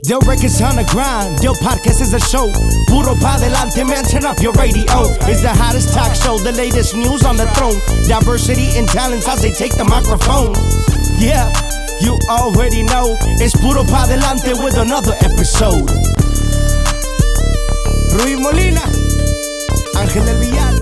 Del records on the grind, Del podcast is a show. Puro pa delante, man, turn up your radio. It's the hottest talk show, the latest news on the throne. Diversity and talents as they take the microphone. Yeah, you already know. It's Puro pa delante with another episode. Ruiz Molina, Ángel Villar.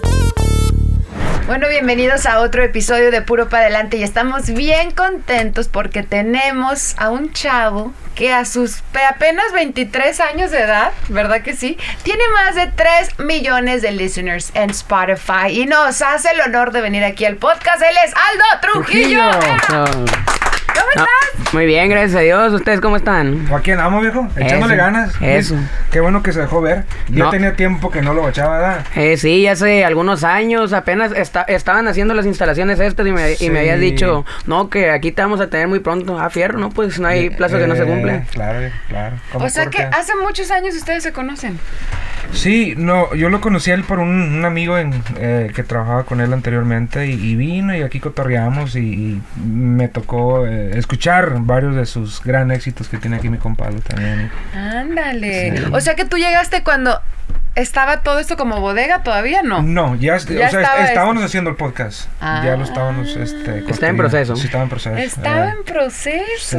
Bueno, bienvenidos a otro episodio de Puro para Adelante y estamos bien contentos porque tenemos a un chavo que a sus apenas 23 años de edad, ¿verdad que sí? Tiene más de 3 millones de listeners en Spotify y nos hace el honor de venir aquí al podcast. Él es Aldo Trujillo. ¿Cómo No, estás? muy bien, gracias a Dios. ¿Ustedes cómo están? Aquí andamos, viejo, echándole Eso, ganas. eso. Qué bueno que se dejó ver. Ya No. tenía tiempo que no lo echaba, ¿verdad? Eh, sí, hace algunos años apenas esta- estaban haciendo las instalaciones estas y me, y me habías dicho, no, que aquí te vamos a tener muy pronto. Ah, fierro, ¿no? Pues no hay plazo que no se Eh, cumple. Claro, claro. ¿Cómo O sea que hace muchos años ustedes se conocen. Sí, no, yo lo conocí a él por un, un amigo en, eh, que trabajaba con él anteriormente y, y vino y aquí cotorreamos y, y me tocó eh, escuchar varios de sus gran éxitos que tiene aquí mi compadre también. Ándale. O sea que tú llegaste cuando estaba todo esto como bodega, todavía no. No, ya, es- Ya o sea, estaba estábamos haciendo el podcast. Ya lo Ah. estábamos este, Está en proceso. Sí, estaba en proceso. Estaba eh. en proceso. sí.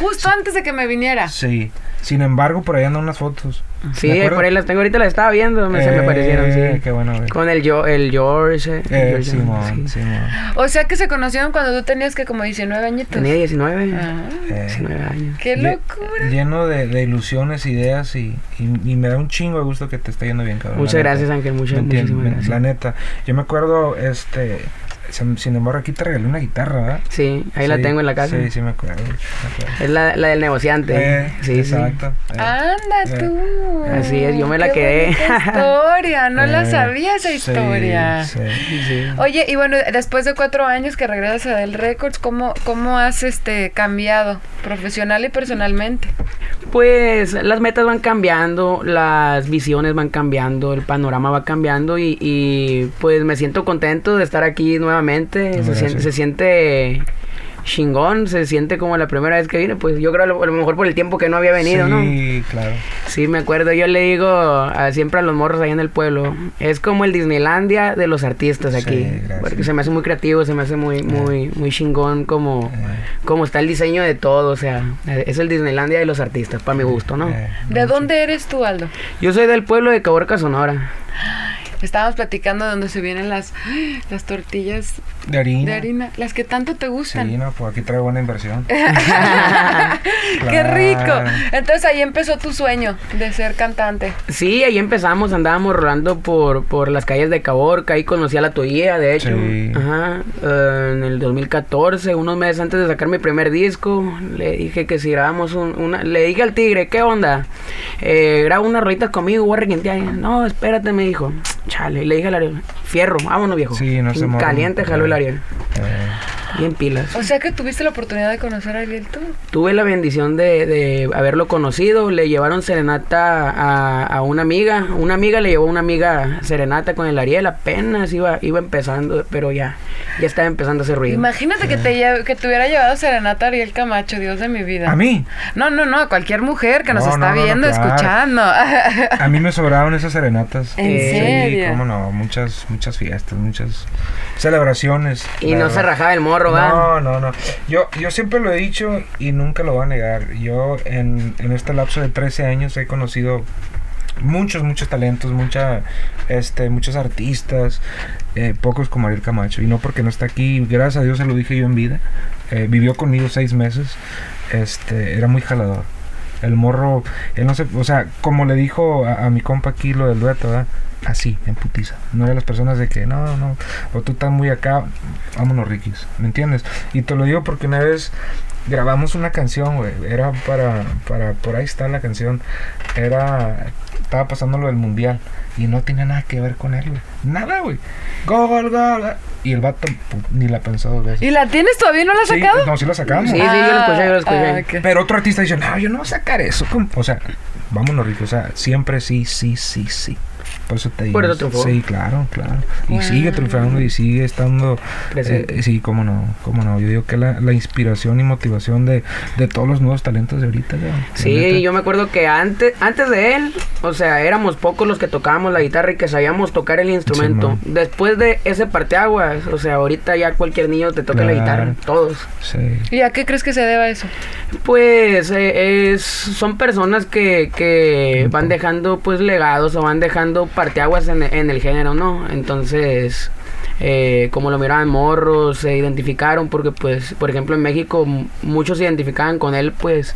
Justo antes de que me viniera. Sí. Sin embargo, por ahí andan unas fotos. Sí, por ahí las tengo. Ahorita las estaba viendo, me, se me Eh, parecieron, sí. Qué bueno, güey. Con el, yo, el George. eh, Eh, George, Simón, sí. Simón. O sea que se conocieron cuando tú tenías que como 19 añitos. Tenía 19. Ah, Eh, 19 años. ¡Qué locura! Lleno de, de ilusiones, ideas y, y, y me da un chingo de gusto que te esté yendo bien, cabrón. Muchas la neta. gracias, Ángel. Muchas, muchísimas gracias. La neta. Yo me acuerdo, este... Sin embargo, aquí te regalé una guitarra, ¿verdad? Sí, ahí la tengo en la casa. Sí, sí me acuerdo. me acuerdo. Es la, la del negociante. Eh, sí, exacto. eh. Anda Eh. tú. Así es, yo me la Qué quedé. historia, no la Eh, sabía esa historia. sí. sí. sí. Oye, y bueno, después de cuatro años que regresas a Del Records, ¿cómo, cómo has este cambiado profesional y personalmente? Pues las metas van cambiando, las visiones van cambiando, el panorama va cambiando y, y, pues me siento contento de estar aquí nuevamente. Se, Gracias. siente, se siente chingón, se siente como la primera vez que vine. Pues yo creo a lo, a lo mejor por el tiempo que no había venido, ¿no? Sí, claro. Sí, me acuerdo. Yo le digo a- siempre a los morros ahí en el pueblo, es como el Disneylandia de los artistas Sí, aquí. gracias. porque se me hace muy creativo, se me hace muy, muy, muy chingón como, Eh, como está el diseño de todo. O sea, es el Disneylandia de los artistas, para mi gusto, ¿no? eh, ¿De dónde eres tú, Aldo? Yo soy del pueblo de Caborca, Sonora. Estábamos platicando de donde se vienen las, las tortillas. De harina. de harina, las que tanto te gustan. Sí, no, pues aquí trae buena inversión. ¡Qué rico! Entonces ahí empezó tu sueño de ser cantante. Sí, ahí empezamos, andábamos rolando por, por las calles de Caborca, ahí conocí a la Toya, de hecho. Sí. Ajá, eh, en el 2014, unos meses antes de sacar mi primer disco, le dije que si grabamos un- una... Le dije al tigre, ¿qué onda? Eh, graba unas rolitas conmigo, voy a. No, espérate, me dijo. Chale, y le dije al Ariel, fierro, vámonos viejo. Sí, no se. Caliente jaló el Ariel, Eh, bien pilas. O sea que tuviste la oportunidad de conocer a Ariel tú. Tuve la bendición de, de haberlo conocido. Le llevaron serenata a, a una amiga. Una amiga le llevó a una amiga serenata con el Ariel. Apenas iba, iba empezando, pero ya, ya estaba empezando a hacer ruido. Imagínate que te, que te hubiera llevado serenata Ariel Camacho, Dios de mi vida. A mí, No, no, no, a cualquier mujer que nos No, está no, no, no, viendo, claro. escuchando. a mí me sobraron esas serenatas. ¿En Sí, serio? cómo no, muchas, muchas fiestas, muchas celebraciones. y no se rajaba el morro, No, no, no. Yo, yo siempre lo he dicho y nunca lo voy a negar. Yo en, en este lapso de 13 años he conocido muchos, muchos talentos, mucha, este, muchos artistas, eh, pocos como Ariel Camacho. Y no porque no está aquí, gracias a Dios se lo dije yo en vida. Eh, vivió conmigo seis meses. Este, era muy jalador. El morro, él no se, o sea, como le dijo a, mi compa aquí lo del dueto, ¿verdad? Así, en putiza. No era las personas de que, no, no, o tú estás muy acá, vámonos riquis, ¿me entiendes? Y te lo digo porque una vez grabamos una canción, güey, era para, para, por ahí está la canción, era, estaba pasando lo del mundial y no tenía nada que ver con él, güey, nada, güey, gol, gol, y el vato ni la pensó dos veces. ¿Y la tienes todavía? ¿No la has Sí, sacado? no, sí la sacamos. Sí, sí, yo lo escuché, yo lo escuché. Ah. Pero otro artista dice, no, yo no voy a sacar eso. ¿cómo?". O sea, vámonos, Ricky. O sea, siempre sí, sí, sí, sí. Por eso te digo. Por eso triunfó. Sí, claro, claro. Y Wow. sigue triunfando y sigue estando Presente. eh, sí, cómo no, cómo no. Yo digo que la, la inspiración y motivación de, de todos los nuevos talentos de ahorita. Sí, yo me acuerdo que antes, antes de él, o sea, éramos pocos los que tocábamos la guitarra y que sabíamos tocar el instrumento. Sí, Después de ese parteaguas, o sea, ahorita ya cualquier niño te toca la guitarra, todos. Sí. ¿Y a qué crees que se deba eso? Pues eh, es, son personas que, que van dejando pues legados o van dejando parteaguas en, en el género, ¿no? Entonces, eh, como lo miraban morros, se identificaron porque pues, por ejemplo, en México muchos se identificaban con él pues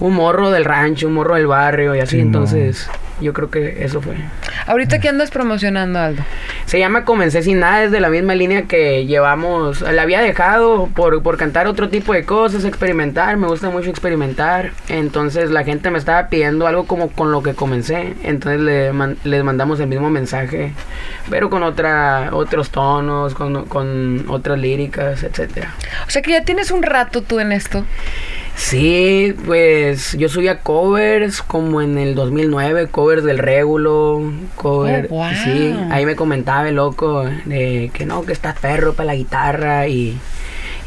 un morro del rancho, un morro del barrio y así, Sí, no. entonces yo creo que eso fue. ¿Ahorita qué andas promocionando, Aldo? Se llama Comencé sin nada, es de la misma línea que llevamos. La había dejado por, por cantar otro tipo de cosas, experimentar. Me gusta mucho experimentar. Entonces la gente me estaba pidiendo algo como con lo que comencé. Entonces le man- les mandamos el mismo mensaje, pero con otra, otros tonos, con, con otras líricas, etcétera. O sea que ya tienes un rato tú en esto. Sí, pues yo subía covers como en el 2009, covers del Régulo, cover, Oh, wow. sí, ahí me comentaba el loco de que no, que estás perro para la guitarra y,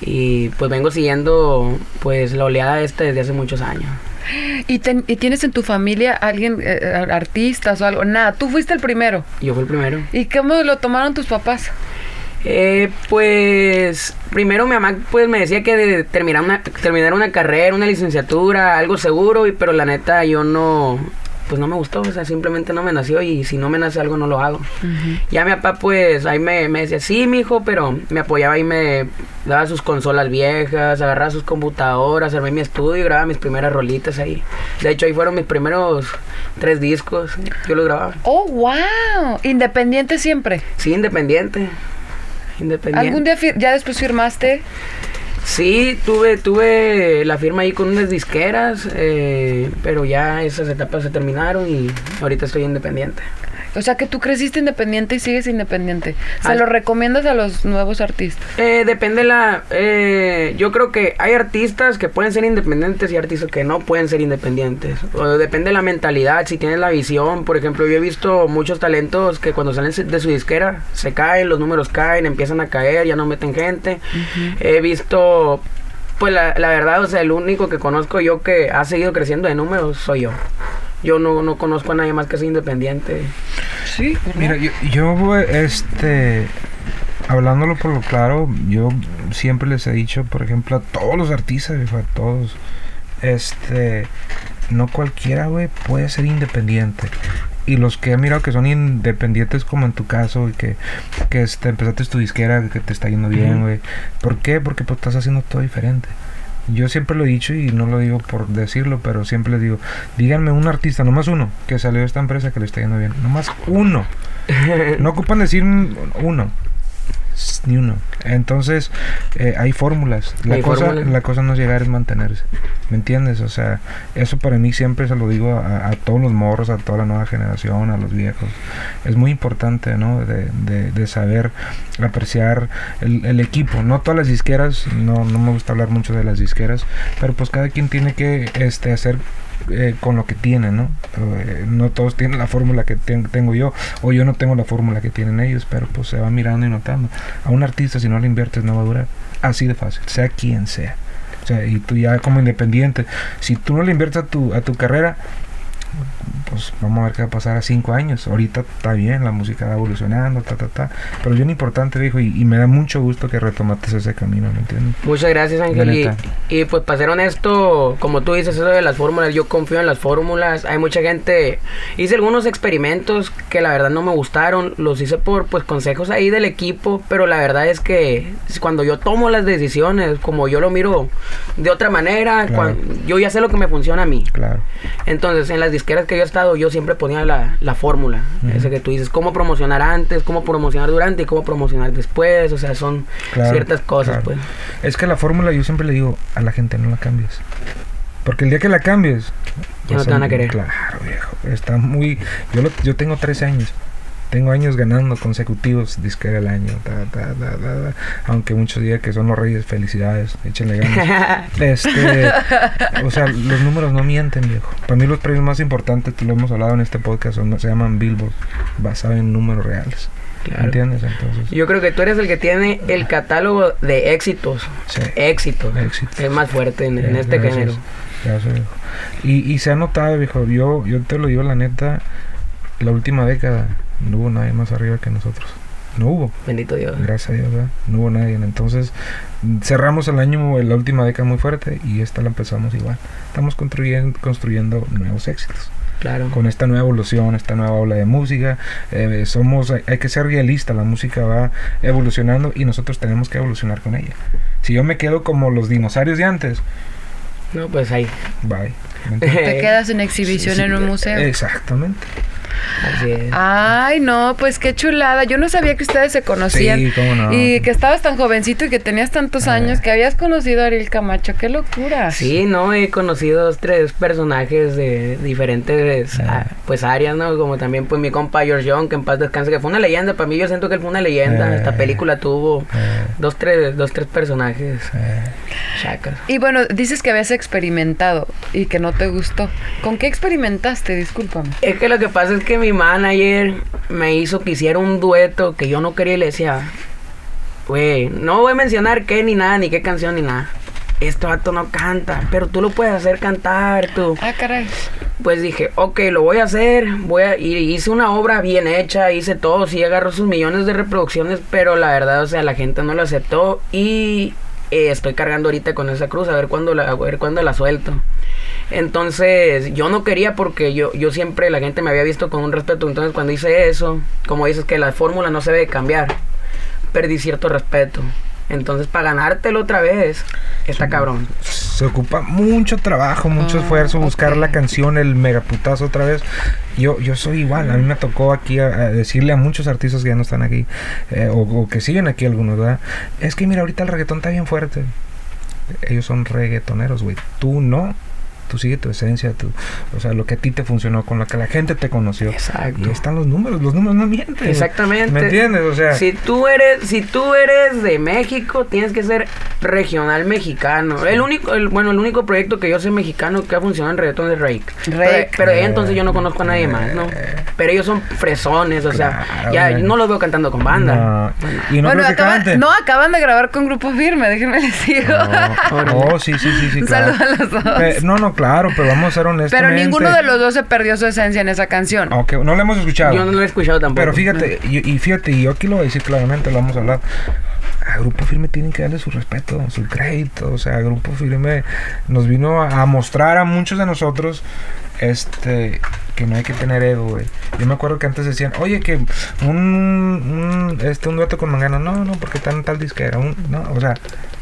y pues vengo siguiendo pues la oleada esta desde hace muchos años. ¿Y, ten- y tienes en tu familia alguien, eh, eh, artistas o algo? Nada, tú fuiste el primero. Yo fui el primero. ¿Y cómo lo tomaron tus papás? Eh, pues primero mi mamá pues me decía que de terminar una, terminar una carrera, una licenciatura, algo seguro, y, pero la neta yo no, pues no me gustó, o sea, simplemente no me nació y si no me nace algo no lo hago. Ya mi papá pues ahí me, me decía, sí, mijo, pero me apoyaba y me daba sus consolas viejas, agarraba sus computadoras, armé mi estudio y grababa mis primeras rolitas ahí. De hecho ahí fueron mis primeros tres discos, yo los grababa. Oh, wow. Independiente siempre. Sí, independiente. Independiente. ¿Algún día ya después firmaste? Sí, tuve, tuve la firma ahí con unas disqueras, eh, pero ya esas etapas se terminaron y ahorita estoy independiente. O sea que tú creciste independiente y sigues independiente. ¿Se lo recomiendas a los nuevos artistas? Eh, depende la... eh, yo creo que hay artistas que pueden ser independientes y artistas que no pueden ser independientes. O depende de la mentalidad, si tienes la visión. Por ejemplo, yo he visto muchos talentos que cuando salen de su disquera se caen, los números caen, empiezan a caer, ya no meten gente. He visto... Pues la, la verdad, o sea, el único que conozco yo que ha seguido creciendo de números soy yo. Yo no, no conozco a nadie más que sea independiente. Sí. Mira, yo, yo, este, hablándolo por lo claro, yo siempre les he dicho, por ejemplo, a todos los artistas, a todos, este, no cualquiera, güey, puede ser independiente. Y los que he mirado que son independientes, como en tu caso, y que, que este, empezaste tu disquera, que te está yendo bien, güey. ¿Por qué? Porque pues estás haciendo todo diferente. Yo siempre lo he dicho y no lo digo por decirlo, pero siempre les digo, díganme un artista, nomás uno, que salió de esta empresa que le está yendo bien. Nomás uno. No ocupan decir un- uno. Ni uno. Entonces, eh, hay fórmulas. La Hay cosa, la cosa no es llegar, es mantenerse. ¿Me entiendes? O sea, eso para mí siempre se lo digo a, a todos los morros, a toda la nueva generación, a los viejos. Es muy importante, ¿no? De, de- de saber apreciar el, el equipo. No todas las disqueras, no, no me gusta hablar mucho de las disqueras, pero pues cada quien tiene que este, hacer eh, con lo que tiene, ¿no? Eh, no todos tienen la fórmula que ten- tengo yo, o yo no tengo la fórmula que tienen ellos, pero pues se va mirando y notando. A un artista, si no le inviertes, no va a durar. Así de fácil, sea quien sea. O sea, y tú ya como independiente, si tú no le inviertes a tu, a tu carrera, pues vamos a ver qué va a pasar a cinco años. Ahorita está bien, la música va evolucionando, ta, ta, ta. Pero bien importante, dijo, y, y me da mucho gusto que retomates ese camino, ¿me entiendes? Muchas gracias, Ángel. Y, pues para ser honesto, como tú dices, eso de las fórmulas, yo confío en las fórmulas. Hay mucha gente, hice algunos experimentos que la verdad no me gustaron, los hice por pues consejos ahí del equipo, pero la verdad es que cuando yo tomo las decisiones, como yo lo miro de otra manera, Claro. cuan- yo ya sé lo que me funciona a mí. Claro. Entonces, en las disqueras que yo he estado, yo siempre ponía la, la fórmula. Ujú. Ese que tú dices, cómo promocionar antes, cómo promocionar durante y cómo promocionar después. O sea, son Claro, ciertas cosas, claro. pues. Es que la fórmula yo siempre le digo a la gente no la cambies. Porque el día que la cambies Ya no te van a querer. Claro, viejo. Está muy yo lo- yo tengo 13 años tengo años ganando consecutivos disquera del año, ta, ta, ta. aunque muchos digan que son los reyes, felicidades, échenle ganas. este, o sea, los números no mienten, viejo. Para mí los premios más importantes, te lo hemos hablado en este podcast, son- se llaman Billboard, basados en números reales. Claro. ¿Entiendes? Entonces, Yo creo que tú eres el que tiene el catálogo de éxitos. sí. Éxitos. Éxitos. Es más fuerte en, en este gracias. género. Gracias, viejo. Y, y se ha notado, viejo, yo, yo te lo digo la neta, la última década no hubo nadie más arriba que nosotros. No hubo, Bendito Dios. gracias a Dios, ¿verdad? No hubo nadie. Entonces cerramos el año, la última década muy fuerte y esta la empezamos igual. Estamos construyendo, construyendo nuevos éxitos. Claro. Con esta nueva evolución, esta nueva ola de música, eh, somos, hay, hay que ser realista, la música va evolucionando y nosotros tenemos que evolucionar con ella. Si yo me quedo como los dinosaurios de antes, No, pues ahí. bye. Te quedas en exhibición Sí, sí, en un museo. Exactamente. Así es. Ay, no, pues qué chulada. Yo no sabía que ustedes se conocían. Sí, cómo no. Y que estabas tan jovencito y que tenías tantos Ah. años que habías conocido a Ariel Camacho. ¡Qué locura! Sí, no, he conocido dos, tres personajes de diferentes ah, pues áreas, ¿no? Como también pues mi compa George Young, que en paz descanse, que fue una leyenda, para mí yo siento que él fue una leyenda, esta película tuvo dos, tres, dos, tres personajes chacas. Y bueno, dices que habías experimentado y que no te gustó. ¿Con qué experimentaste? Discúlpame. Es que lo que pasa es que mi manager me hizo que hiciera un dueto que yo no quería y le decía, güey, no voy a mencionar qué ni nada, ni qué canción ni nada. Este vato no canta, pero tú lo puedes hacer cantar, tú. Ah, caray. Pues dije, ok, lo voy a hacer, voy a, y hice una obra bien hecha, hice todo, sí agarró sus millones de reproducciones, pero la verdad, o sea, la gente no lo aceptó y eh, estoy cargando ahorita con esa cruz, a ver cuándo la, a ver cuándo la suelto. Entonces, yo no quería porque yo, yo siempre, la gente me había visto con un respeto, entonces cuando hice eso, como dices que la fórmula no se debe cambiar, perdí cierto respeto. Entonces, para ganártelo otra vez, está cabrón. Se ocupa mucho trabajo, mucho Ah, esfuerzo, buscar la canción, el megaputazo otra vez. Yo, yo soy igual, a mí me tocó aquí a, a decirle a muchos artistas que ya no están aquí, eh, o, o que siguen aquí algunos, ¿verdad? Es que mira, ahorita el reggaetón está bien fuerte. Ellos son reggaetoneros, güey. Tú no. Tú sigue tu esencia, tu, o sea, lo que a ti te funcionó, con lo que la gente te conoció. Exacto. Y ahí están los números, los números no mienten. Exactamente. ¿Me entiendes? O sea, Si tú eres, si tú eres de México, tienes que ser regional mexicano. El único, el, bueno, el único proyecto que yo sé mexicano que ha funcionado en reggaetón es Rake. Rake. Pero, pero ahí entonces yo no conozco a nadie más, ¿no? Pero ellos son fresones, o sea, Claro, ya no los veo cantando con banda. no, y no bueno, creo que acaban, no, acaban de grabar con Grupo Firme, déjenme les digo. No, oh, sí, sí, sí, sí, Un claro. saludo a los dos. Pe- no, no, claro, pero vamos a ser honestos. Pero ninguno de los dos se perdió su esencia en esa canción. Ok, no lo hemos escuchado. Yo no lo he escuchado tampoco. Pero fíjate, y, y fíjate, y yo aquí lo voy a decir claramente, lo vamos a hablar. A Grupo Firme tienen que darle su respeto, su crédito. O sea, Grupo Firme nos vino a, a mostrar a muchos de nosotros este que no hay que tener ego, güey. Yo me acuerdo que antes decían, oye, que un, un, este, un dueto con Mangano. No, no, porque en tal disquera. Un, no, o sea,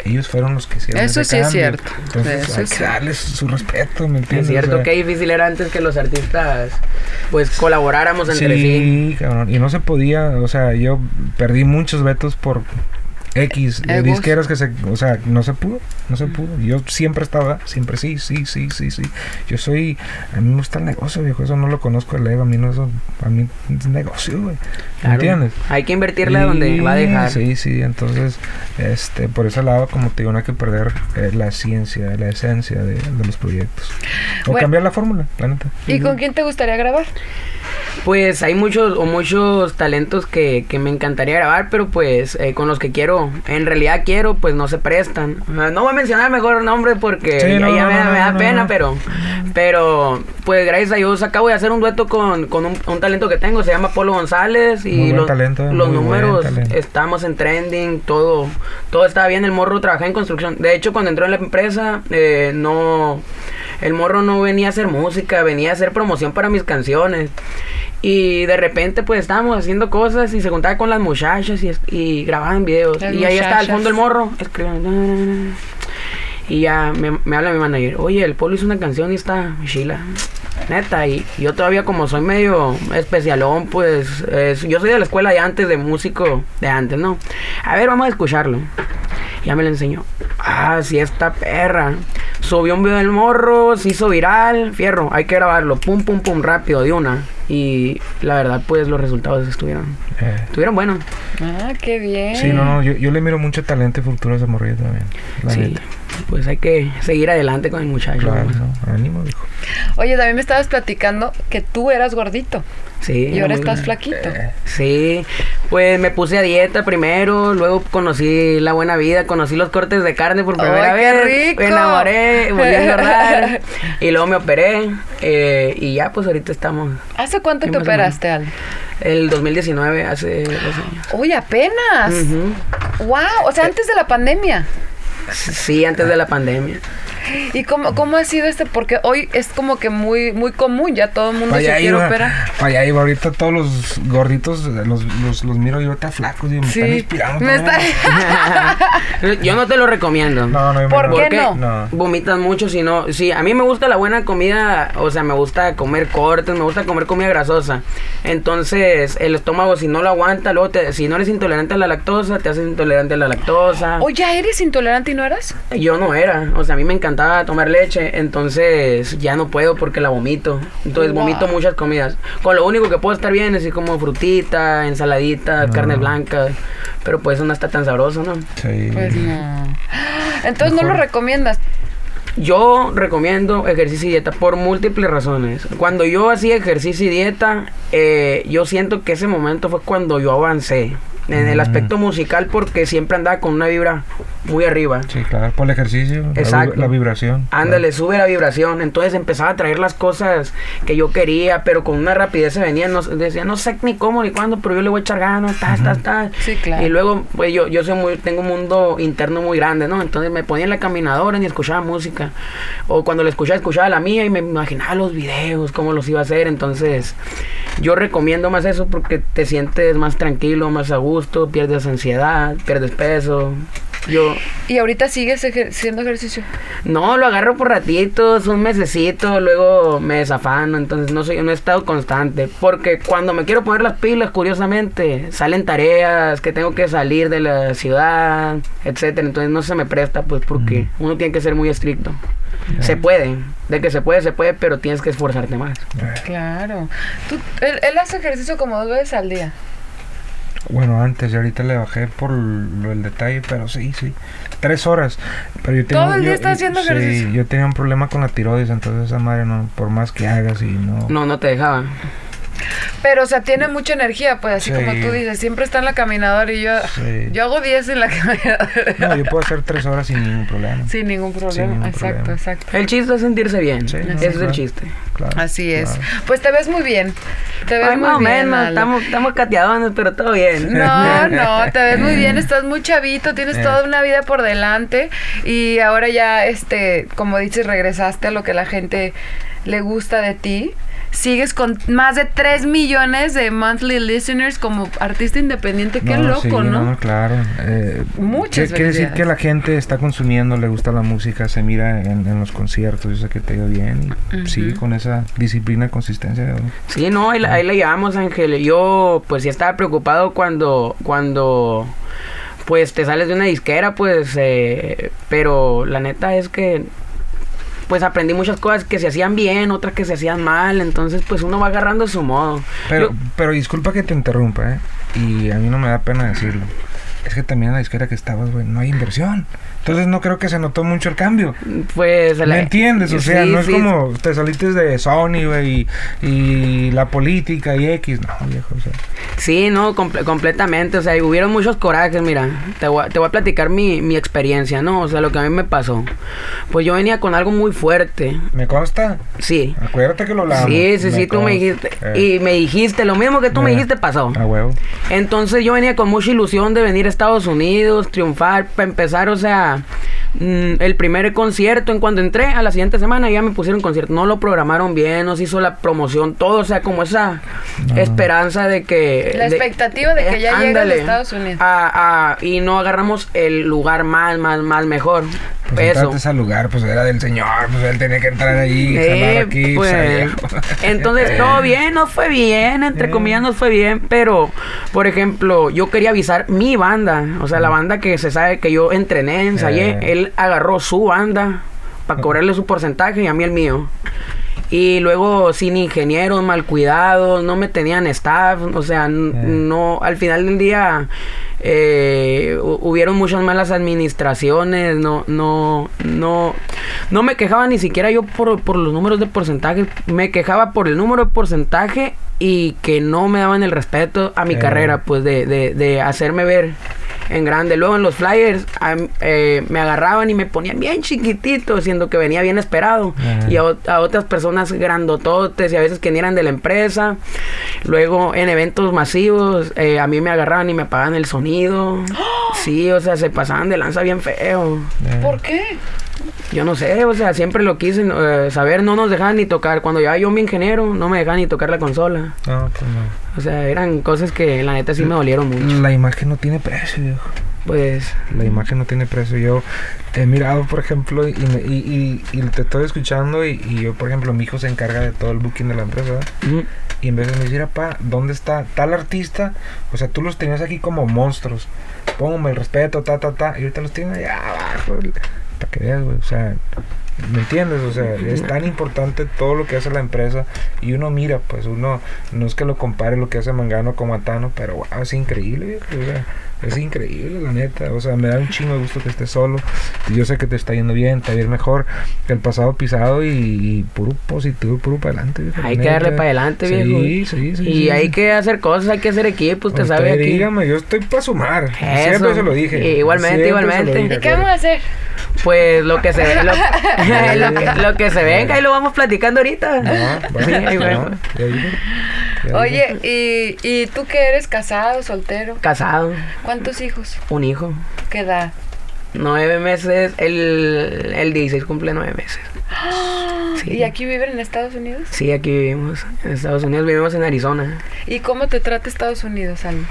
ellos fueron los que hicieron Eso ese sí es cambio. cierto, Entonces, eso hay es que cierto. darles su respeto, ¿me entiendes? Es cierto, O sea, que difícil era antes que los artistas pues colaboráramos entre sí. Sí, cabrón. Y no se podía, o sea, yo perdí muchos vetos por X eh, Egos. disqueros que se, o sea, no se pudo, no se pudo. Yo siempre estaba, siempre sí, sí, sí, sí, sí. Yo soy, a mí me gusta el negocio, viejo, eso no lo conozco el ego, a mí no eso, a mí es negocio, güey. ¿Me Claro. entiendes? Hay que invertirle a donde va a dejar. Sí, sí, entonces, este, por ese lado, como te digo, no hay que perder eh, la ciencia, la esencia de, de los proyectos. O Bueno. cambiar la fórmula, la neta. ¿Y con quién te gustaría grabar? Pues hay muchos o muchos talentos que, que me encantaría grabar, pero pues eh, con los que quiero, en realidad quiero, pues no se prestan. No voy a mencionar mejor nombre porque Sí, ya, no, ya no, me, no, me da pena, pero pero pues gracias a Dios acabo de hacer un dueto con, con un, un talento que tengo, se llama Polo González y los, talento, los números estamos en trending, todo todo estaba bien, el morro trabajaba en construcción. De hecho, cuando entró en la empresa eh, no el morro no venía a hacer música, venía a hacer promoción para mis canciones. Y de repente pues estábamos haciendo cosas y se juntaba con las muchachas y, grababan videos. Las y ahí estaba al fondo el morro escribiendo. Y ya me, me habla mi manager, oye, el Polo hizo una canción y está chila. Neta, y yo todavía como soy medio especialón, pues es- yo soy de la escuela de antes, de músico de antes, ¿no? A ver, vamos a escucharlo. Ya me lo enseñó. Ah, sí, esta perra. Subió un video del morro, se hizo viral, fierro, hay que grabarlo, pum, pum, pum, rápido, de una. Y la verdad, pues los resultados estuvieron, Eh, estuvieron buenos. Ah, qué bien. Sí, no, no, yo, yo le miro mucho talento y futuro a esa morrilla también. La Sí, neta. Pues hay que seguir adelante con el muchacho. Claro, ¿no? no, ánimo, dijo. Oye, también me estabas platicando que tú eras gordito Sí. y ahora estás flaquito. Eh, Sí, pues me puse a dieta primero, luego conocí la buena vida, conocí los cortes de carne por primera ¡Ay, qué vez, rico! me enamoré, volví a engordar y luego me operé eh, y ya pues ahorita estamos ¿Hace cuánto te operaste, Al? el 2019, hace dos años. Uy, apenas. Wow, o sea, antes de la pandemia. Sí, antes de la pandemia. ¿Y cómo, cómo ha sido este? Porque hoy es como que muy muy común, ya todo el mundo para se quiere iba, operar. iba. Ahorita todos los gorditos los, los, los miro yo ahorita flacos. Digo, me están inspirando. me está... Yo no te lo recomiendo. No, no, ¿Por no. qué no? No. vomitas mucho, si no, sí, a mí me gusta la buena comida, o sea, me gusta comer cortes, me gusta comer comida grasosa. Entonces, el estómago si no lo aguanta, luego te- si no eres intolerante a la lactosa, te haces intolerante a la lactosa. Oye, ¿ya eres intolerante y no eras? Yo no era, o sea, a mí me encantaba tomar leche, entonces ya no puedo porque la vomito. Entonces Wow. vomito muchas comidas. Con lo único que puedo estar bien es así como frutita, ensaladita, No. carne blanca, pero pues eso no está tan sabroso, ¿no? Sí. Pues no. Entonces no lo Mejor. recomiendas. Yo recomiendo ejercicio y dieta por múltiples razones. Cuando yo hacía ejercicio y dieta, eh, yo siento que ese momento fue cuando yo avancé. En el Mm. aspecto musical porque siempre andaba con una vibra muy arriba. Sí, claro, por el ejercicio, Exacto. La, vibración. Ándale, sube la vibración. Entonces empezaba a traer las cosas que yo quería, pero con una rapidez se venían. No, decía, no sé ni cómo ni cuándo, pero yo le voy a echar ganas, ta, ta, ta. Sí, claro. Y luego, pues yo, yo soy muy, tengo un mundo interno muy grande, ¿no? Entonces me ponía en la caminadora ni escuchaba música. O cuando la escuchaba, escuchaba la mía y me imaginaba los videos, cómo los iba a hacer. Entonces, yo recomiendo más eso porque te sientes más tranquilo, más a gusto, pierdes ansiedad, pierdes peso. Yo, ¿Y ahorita sigues ejer- haciendo ejercicio? no, lo agarro por ratitos, un mesecito, luego me desafano, entonces no soy, no he estado constante, porque cuando me quiero poner las pilas, curiosamente, salen tareas que tengo que salir de la ciudad, etcétera, entonces no se me presta, pues porque uno tiene que ser muy estricto. Se puede, de que se puede, se puede, pero tienes que esforzarte más. Claro. Tú, él, él hace ejercicio como dos veces al día. Bueno, antes y ahorita le bajé por lo del detalle, pero sí, sí. Tres horas. Pero yo tengo, ¿Todo el día yo- estás haciendo sí, ejercicio? yo tenía un problema con la tiroides, entonces esa madre no, por más que hagas y no. No, no te dejaba. Pero, o sea, tiene mucha energía, pues así Sí. como tú dices, siempre está en la caminadora y yo, Sí. yo hago 10 en la caminadora. No, yo puedo hacer tres horas sin ningún problema. Sin ningún problema. ningún exacto, problema. exacto. El chiste es sentirse bien, Sí, no, es el chiste. Claro, Así es. claro. Pues te ves muy bien. Te ves Ay, muy más o bien. menos, estamos, estamos cateadones, pero todo bien. No, no, te ves muy bien, estás muy chavito, tienes Eh. toda una vida por delante y ahora ya, este, como dices, regresaste a lo que la gente le gusta de ti. Sigues con más de 3 millones de monthly listeners como artista independiente. Qué No, loco, sí, ¿no? claro. Eh, Muchas quiere- Quiere decir que la gente está consumiendo, le gusta la música, se mira en, en los conciertos, yo sé que te ha ido bien. Y Ujú. sigue con esa disciplina, consistencia. ¿no? Sí, no, ahí, la- ahí le llevamos, Ángel. Yo, pues, sí estaba preocupado cuando, cuando, pues, te sales de una disquera, pues, eh, pero la neta es que, pues, aprendí muchas cosas que se hacían bien, otras que se hacían mal, entonces, pues, uno va agarrando su modo. Pero, Yo- pero disculpa que te interrumpa, ¿eh? Y a mí no me da pena decirlo. Es que también en la disquera que estabas, güey, no hay inversión. Entonces no creo que se notó mucho el cambio. pues, ¿Me la- entiendes? O sea, sí, no es sí, como te saliste de Sony, güey, y, y la política y X. No, viejo, o sea. Sí, no, comple- completamente. O sea, hubieron muchos corajes, mira. Te voy, a- te voy a platicar mi, mi experiencia, ¿no? O sea, lo que a mí me pasó. Pues yo venía con algo muy fuerte. ¿Me consta? Sí. Acuérdate que lo hablamos. Sí, sí, sí, tú me dijiste. Eh, Y me dijiste, lo mismo que tú me dijiste pasó. A huevo. Entonces yo venía con mucha ilusión de venir a Estados Unidos, triunfar, para empezar, o sea, mm, el primer concierto, en cuando entré, a la siguiente semana ya me pusieron concierto, no lo programaron bien, no se hizo la promoción, todo, o sea, como esa No. esperanza de que... La de- expectativa de que eh, ya llegue a Estados Unidos. a- a- y no agarramos el lugar más, más, más mejor. Pues Eso. entraste al lugar, pues era del señor, pues él tenía que entrar ahí, Eh, aquí, pues, entonces todo bien, nos fue bien, entre comillas nos fue bien, pero por ejemplo, yo quería avisar mi banda, o sea, la banda que se sabe que yo entrené, ensayé, Eh. él agarró su banda para cobrarle su porcentaje y a mí el mío. Y luego sin ingenieros, mal cuidados, no me tenían staff, o sea, Eh. no, al final del día eh, hu- hubieron muchas malas administraciones, no, no, no, no me quejaba ni siquiera yo por, por los números de porcentaje, me quejaba por el número de porcentaje y que no me daban el respeto a mi carrera, pues de, de, de hacerme ver en grande. Luego en los flyers eh, me agarraban y me ponían bien chiquitito, siendo que venía bien esperado. Ajá. Y a, ot- a otras personas grandototes y a veces que ni eran de la empresa. Luego en eventos masivos eh, a mí me agarraban y me apagaban el sonido. Sí, o sea, se pasaban de lanza bien feo. ¿Por qué? Yo no sé, o sea, siempre lo quise eh, saber, no nos dejaban ni tocar. Cuando ya yo mi ingeniero, no me dejaban ni tocar la consola. No, pues no. O sea, eran cosas que la neta sí me dolieron mucho. La imagen no tiene precio, viejo. Pues, La imagen no tiene precio. Yo he mirado, por ejemplo, y, y, y- y te estoy escuchando y, y yo, por ejemplo, mi hijo se encarga de todo el booking de la empresa. ¿verdad? ujú, Y en vez de me decir, papá, ¿dónde está tal artista? O sea, tú los tenías aquí como monstruos. Póngame el respeto, ta, ta, ta. Y ahorita los tienes allá abajo. Para que veas, güey. O sea, ¿me entiendes? O sea, es tan importante todo lo que hace la empresa. Y uno mira, pues uno, no es que lo compare lo que hace Mangano con Matano, pero wow, es increíble, viejo, o sea, es increíble, la neta. O sea, me da un chingo de gusto que estés solo. Y yo sé que te está yendo bien, te va a ir mejor que el pasado pisado y, y puro positivo, puro para adelante. viejo, hay que darle para adelante, Sí, viejo. sí, sí, Y sí, hay sí. que hacer cosas, hay que hacer equipos, te sabe aquí. dígame, yo estoy para sumar. Eso. Siempre se lo dije. Igualmente, igualmente. dije, ¿Y qué vamos a hacer? Pues lo que se lo, lo que, lo que se venga y lo vamos platicando ahorita. Ah, Sí, bueno, ahí ah, bueno. Oye, ¿y, ¿y tú que eres casado, soltero? Casado, ¿Cuántos hijos? un hijo. ¿Qué edad? Nueve meses, el, el 16 cumple nueve meses. Sí. ¿Y aquí viven en Estados Unidos? Sí, aquí vivimos. En Estados Unidos vivimos en Arizona. ¿Y cómo te trata Estados Unidos, Ali?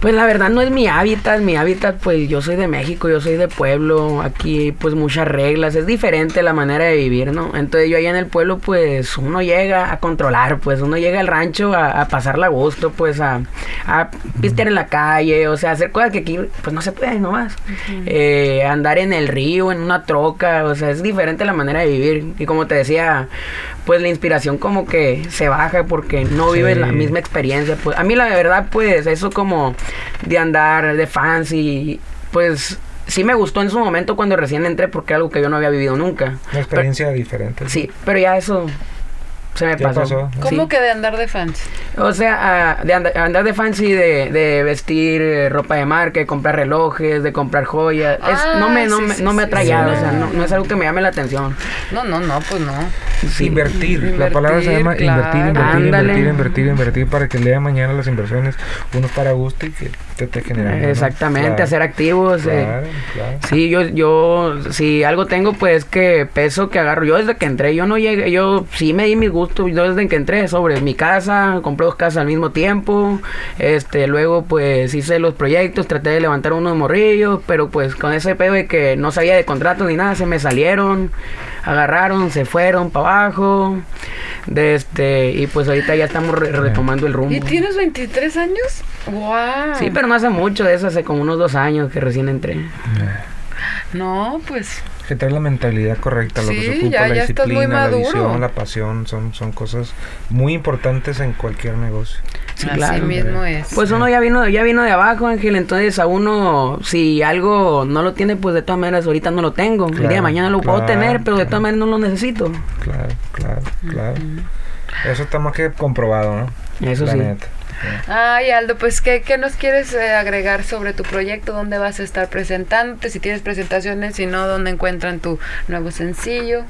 Pues la verdad no es mi hábitat, mi hábitat pues yo soy de México, yo soy de pueblo, aquí pues muchas reglas, es diferente la manera de vivir, ¿no? Entonces yo allá en el pueblo pues uno llega a controlar, pues uno llega al rancho a, a pasarla a gusto, pues a, a pistear en la calle, o sea, hacer cosas que aquí pues no se pueden nomás. Eh, andar en el río, en una troca, o sea, es diferente la manera de vivir. Y como te decía, pues la inspiración como que se baja porque no vives Sí. la misma experiencia. Pues a mí la verdad, pues eso como de andar de fancy, pues sí me gustó en su momento cuando recién entré porque era algo que yo no había vivido nunca. Una experiencia diferente. Sí, pero ya eso se me pasó. pasó. ¿Cómo Sí. que de andar de fans? O sea, ah, de andar, andar de fancy, de, de vestir eh, ropa de marca, de comprar relojes, de comprar joyas. es, Ah, no me, no sí, me, sí, no me sí, atrae, sí. o sea, no, no es algo que me llame la atención. No, no, no, pues no. Sí. Invertir. La Invertir, palabra se llama claro. invertir, invertir, Ándale. invertir, invertir, invertir para que lea mañana las inversiones uno para gusto y que te, generen. ¿no? Exactamente, Claro, hacer activos. eh, Claro, claro. Sí, yo, yo, si algo tengo, pues que peso que agarro. Yo desde que entré, yo no llegué, yo sí me di mis gustos. Yo desde que entré sobre mi casa, compré dos casas al mismo tiempo. Este, luego pues hice los proyectos, traté de levantar unos morrillos, pero pues con ese pedo de que no sabía de contratos ni nada, se me salieron, agarraron, se fueron para abajo. De este, y pues ahorita ya estamos re- retomando el rumbo. ¿Y tienes 23 años? ¡Wow! Sí, pero no hace mucho de eso, hace como unos dos años que recién entré. No, pues. Que trae la mentalidad correcta, lo que se ocupa, ya- la ya disciplina, la visión, la pasión, son, son cosas muy importantes en cualquier negocio. Sí, así claro. mismo es. Pues uno ya vino, ya vino de abajo, Ángel, entonces a uno, si algo no lo tiene, pues de todas maneras ahorita no lo tengo. el día de mañana lo puedo tener, pero de todas maneras no lo necesito. Claro, claro, claro. Eso está más que comprobado, ¿no? Eso La sí. neta. Ay, Aldo, pues, ¿qué, qué nos quieres eh, agregar sobre tu proyecto? ¿Dónde vas a estar presentándote? Si tienes presentaciones, si no, ¿dónde encuentran tu nuevo sencillo?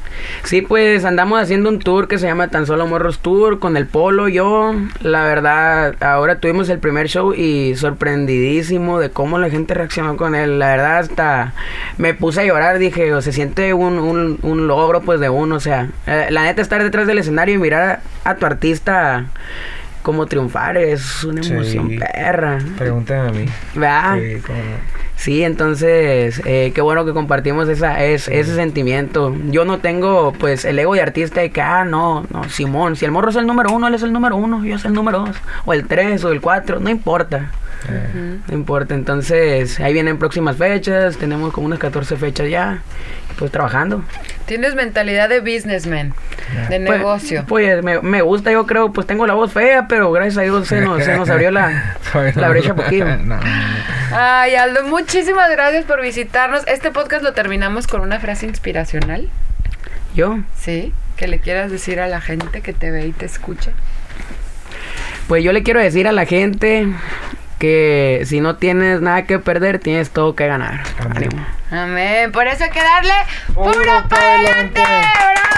Sí, pues andamos haciendo un tour que se llama Tan Solo Morros Tour con el Polo, yo. La verdad, ahora tuvimos el primer show y sorprendidísimo de cómo la gente reaccionó con él. La verdad, hasta me puse a llorar, dije, o se siente un, un, un logro pues de uno, o sea, eh, la neta estar detrás del escenario y mirar a, a tu artista como triunfar es una Sí. emoción perra. Pregúntame a mí. ¿Verdad? Sí, cómo no. Sí, entonces, eh, qué bueno que compartimos esa, es, ese sentimiento. Yo no tengo, pues, el ego de artista de que, ah, no, no, Simón, si el morro es el número uno, él es el número uno, yo soy el número dos, o el tres, o el cuatro, no importa. No importa, entonces ahí vienen próximas fechas, tenemos como unas 14 fechas ya, pues trabajando. Tienes mentalidad de businessman, de Pues- negocio. Pues, me, me gusta, yo creo, pues tengo la voz fea, pero gracias a Dios se nos, se nos abrió la, la brecha poquito. No, no, no. Ay, Aldo, muchísimas gracias por visitarnos. Este podcast lo terminamos con una frase inspiracional. Yo, Sí, que le quieras decir a la gente que te ve y te escucha. pues yo le quiero decir a la gente que si no tienes nada que perder, tienes todo que ganar. Amén. Ánimo. Amén. Por eso hay que darle puro, Puro para pa' adelante. ¡Bravo!